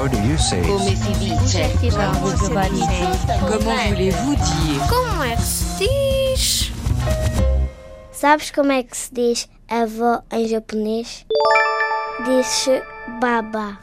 How do you say Comment voulez-vous dire Como é que se diz? Sabes como é que se diz avó em japonês? Diz-se baba.